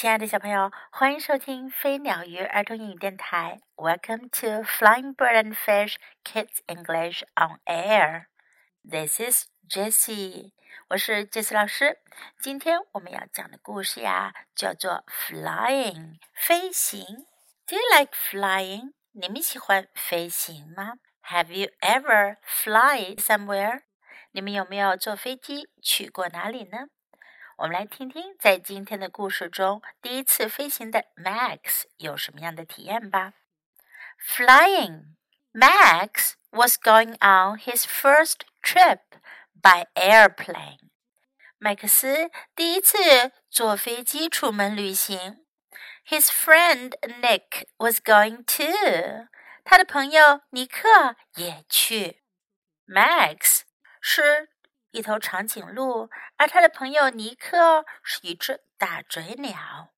亲爱的小朋友，欢迎收听飞鸟鱼儿童英语电台。Welcome to Flying Bird and Fish Kids English on Air. This is Jessie，我是 Jessie 老师。今天我们要讲的故事呀，叫做 Flying，飞行。Do you like flying？你们喜欢飞行吗？Have you ever fly somewhere？你们有没有坐飞机去过哪里呢？我们来听听，在今天的故事中，第一次飞行的 Max 有什么样的体验吧。Flying, Max was going on his first trip by airplane. 麦克斯第一次坐飞机出门旅行。His friend Nick was going too. 他的朋友尼克也去。Max 是 一头长颈鹿，而他的朋友尼克是一只大嘴鸟。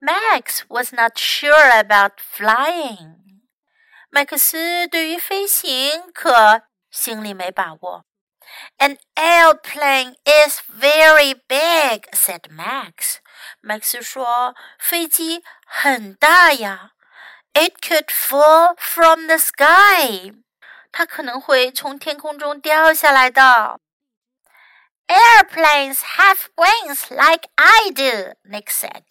Max was not sure about flying。麦克斯对于飞行可心里没把握。An airplane is very big," said Max. 麦克斯说：“飞机很大呀，It could fall from the sky. 它可能会从天空中掉下来的。” Airplanes have wings like I do, Nick said.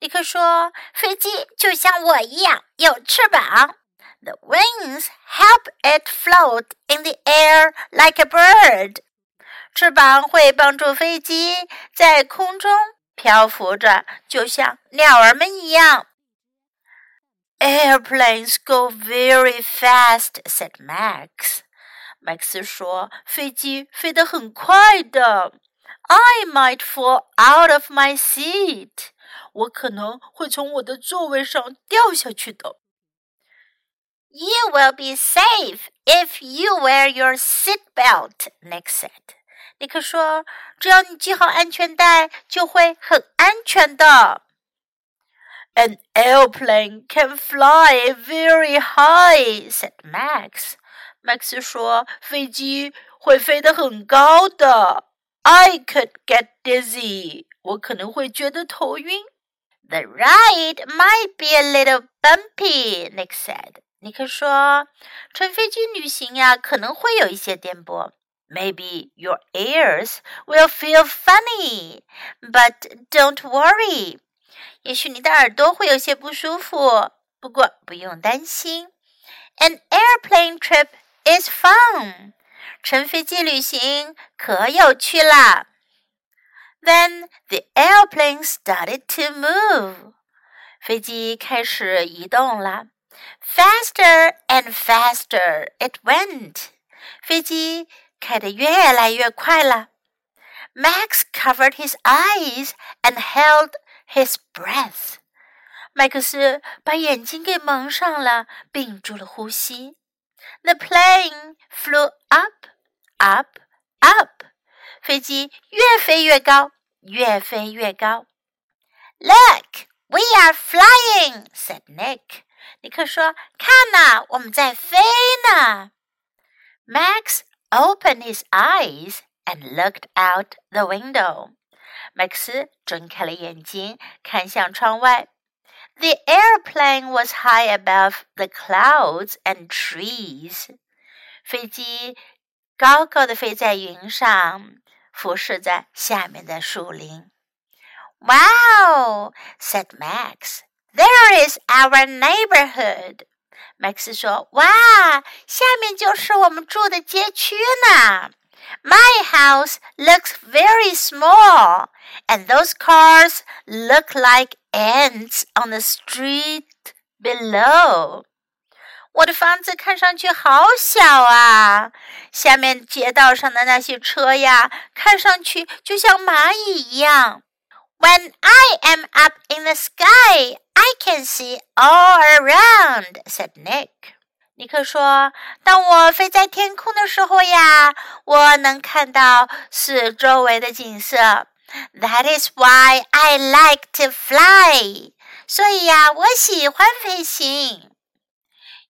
尼克说：“飞机就像我一样有翅膀。The wings help it float in the air like a bird. 翅膀会帮助飞机在空中漂浮着，就像鸟儿们一样。” Airplanes go very fast, said Max. 麦克斯说：“飞机飞得很快的。I might fall out of my seat。我可能会从我的座位上掉下去的。” You will be safe if you wear your seat belt, Nick said. 尼克说：“只要你系好安全带，就会很安全的。” An airplane can fly very high, said Max. 麦克斯说：“飞机会飞得很高的。I could get dizzy，我可能会觉得头晕。The ride might be a little bumpy，Nick said。尼克说：“乘飞机旅行呀，可能会有一些颠簸。Maybe your ears will feel funny，but don't worry。也许你的耳朵会有些不舒服，不过不用担心。An airplane trip。” is fun. 乘飞机旅行可有趣啦。Then the airplane started to move. 飞机开始移动了。Faster and faster it went. 飞机开得越来越快了。Max covered his eyes and held his breath. 麦克斯把眼睛给蒙上了，屏住了呼吸。 the plane flew up, up, up. 飞机越飞越高，越飞越高。Look, we are flying," said Nick. 尼克说：“看呐，我们在飞呢。” Max opened his eyes and looked out the window. 麦克斯睁开了眼睛，看向窗外。 the airplane was high above the clouds and trees. 飞机高高的飞在云上，俯视在下面的树林。Wow! said Max. There is our neighborhood. Max 说：“哇，下面就是我们住的街区呢。” My house looks very small, and those cars look like ants on the street below. 我的房子看上去好小啊！下面街道上的那些车呀，看上去就像蚂蚁一样。When I am up in the sky, I can see all around," said Nick. 尼克说：“当我飞在天空的时候呀，我能看到四周围的景色。 That is why I like to fly。所以呀，我喜欢飞行。”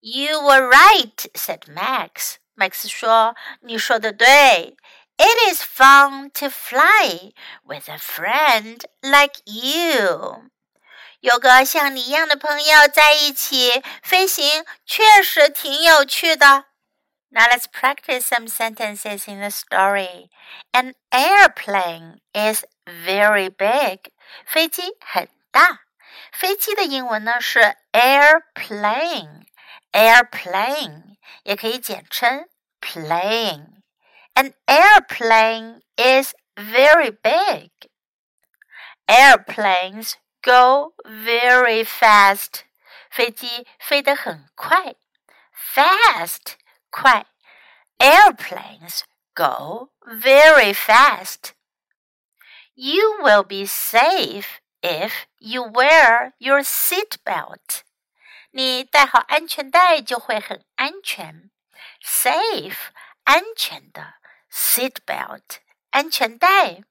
You were right," said Max. Max 说：“你说的对。 It is fun to fly with a friend like you. 有个像你一样的朋友在一起飞行，确实挺有趣的。 Now let's practice some sentences in the story. An airplane is very big. 飞机很大。飞机的英文呢是 airplane，airplane 也可以简称 plane。An airplane is very big. Airplanes go very fast. 飞机飞得很快，fast 快。Airplanes go very fast. You will be safe if you wear your seat belt. 你戴好安全带就会很安全。Safe 安全的，seat belt 安全带。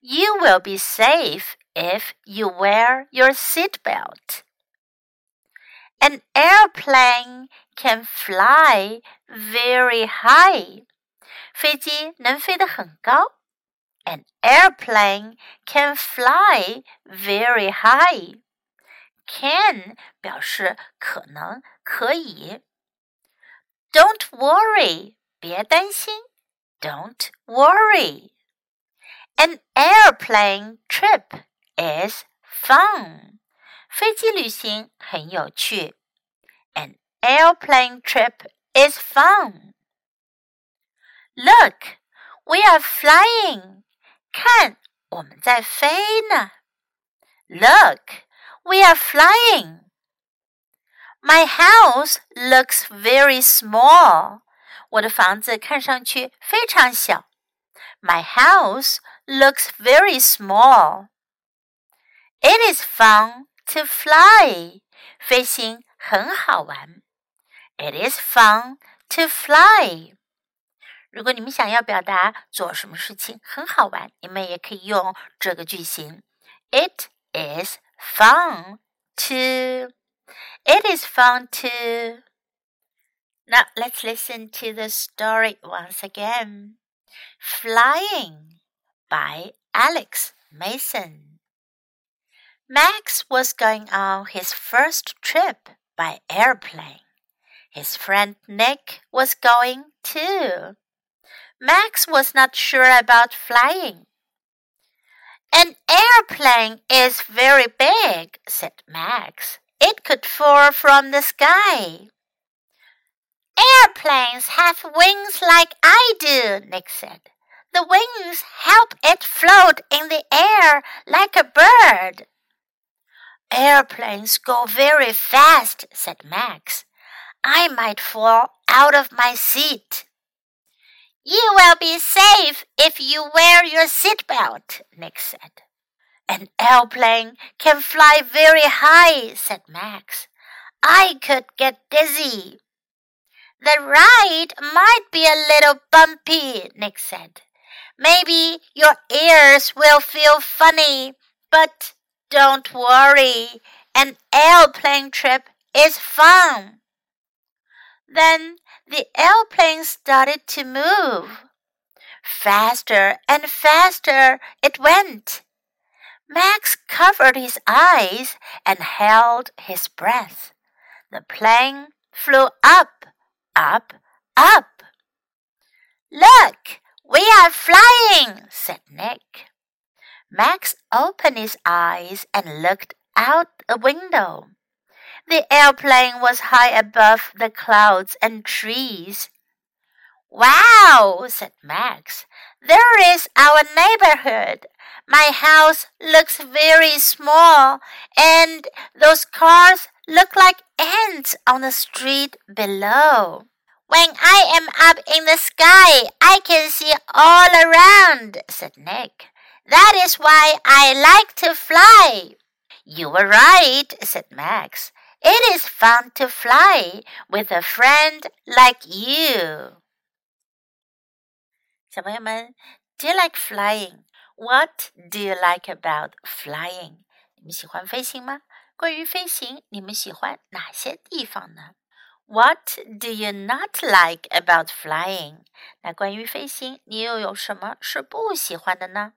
You will be safe if you wear your seat belt. An airplane can fly very high. 飞机能飞得很高。An airplane can fly very high. Can 表示可能、可以。Don't worry，别担心。Don't worry. An airplane trip is fun. 飞机旅行很有趣。An airplane trip is fun. Look, we are flying. 看，我们在飞呢。Look, we are flying. My house looks very small. 我的房子看上去非常小。My house looks very small. It is fun to fly. 飞行很好玩。 It is fun to fly. 如果你们想要表达做什么事情很好玩，你们也可以用这个句型。It is fun to. It is fun to. Now let's listen to the story once again. Flying by Alex Mason. Max was going on his first trip by airplane. His friend Nick was going too. Max was not sure about flying. An airplane is very big, said Max. It could fall from the sky. Airplanes have wings like I do, Nick said. The wings help it float in the air like a bird. Airplanes go very fast, said Max. I might fall out of my seat. You will be safe if you wear your seatbelt, Nick said. An airplane can fly very high, said Max. I could get dizzy. The ride might be a little bumpy, Nick said. Maybe your ears will feel funny, but don't worry. An airplane trip is fun. Then the airplane started to move. Faster and faster it went. Max covered his eyes and held his breath. The plane flew up, up, up. Look, we are flying, said Nick. Max opened his eyes and looked out the window. The airplane was high above the clouds and trees. Wow, said Max. There is our neighborhood. My house looks very small, and those cars look like ants on the street below. When I am up in the sky, I can see all around, said Nick. That is why I like to fly. You were right, said Max. It is fun to fly with a friend like you. 小朋友们，Do you like flying? What do you like about flying? 你们喜欢飞行吗？关于飞行，你们喜欢哪些地方呢 What do you not like about flying？那关于飞行，你又有什么是不喜欢的呢？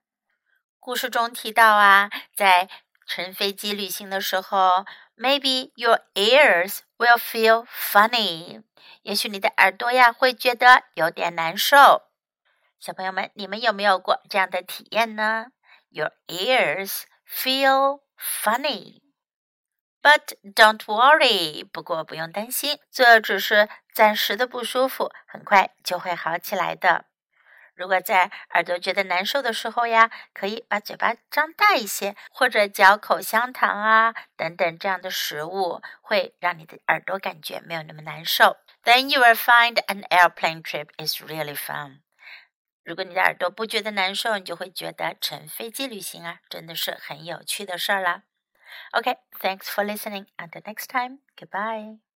故事中提到啊，在乘飞机旅行的时候 ，maybe your ears will feel funny。也许你的耳朵呀会觉得有点难受。小朋友们，你们有没有过这样的体验呢？Your ears feel funny。But don't worry，不过不用担心，这只是暂时的不舒服，很快就会好起来的。如果在耳朵觉得难受的时候呀，可以把嘴巴张大一些，或者嚼口香糖啊等等这样的食物，会让你的耳朵感觉没有那么难受。Then you will find an airplane trip is really fun。如果你的耳朵不觉得难受，你就会觉得乘飞机旅行啊，真的是很有趣的事儿啦。OK，thanks for listening. Until next time, goodbye.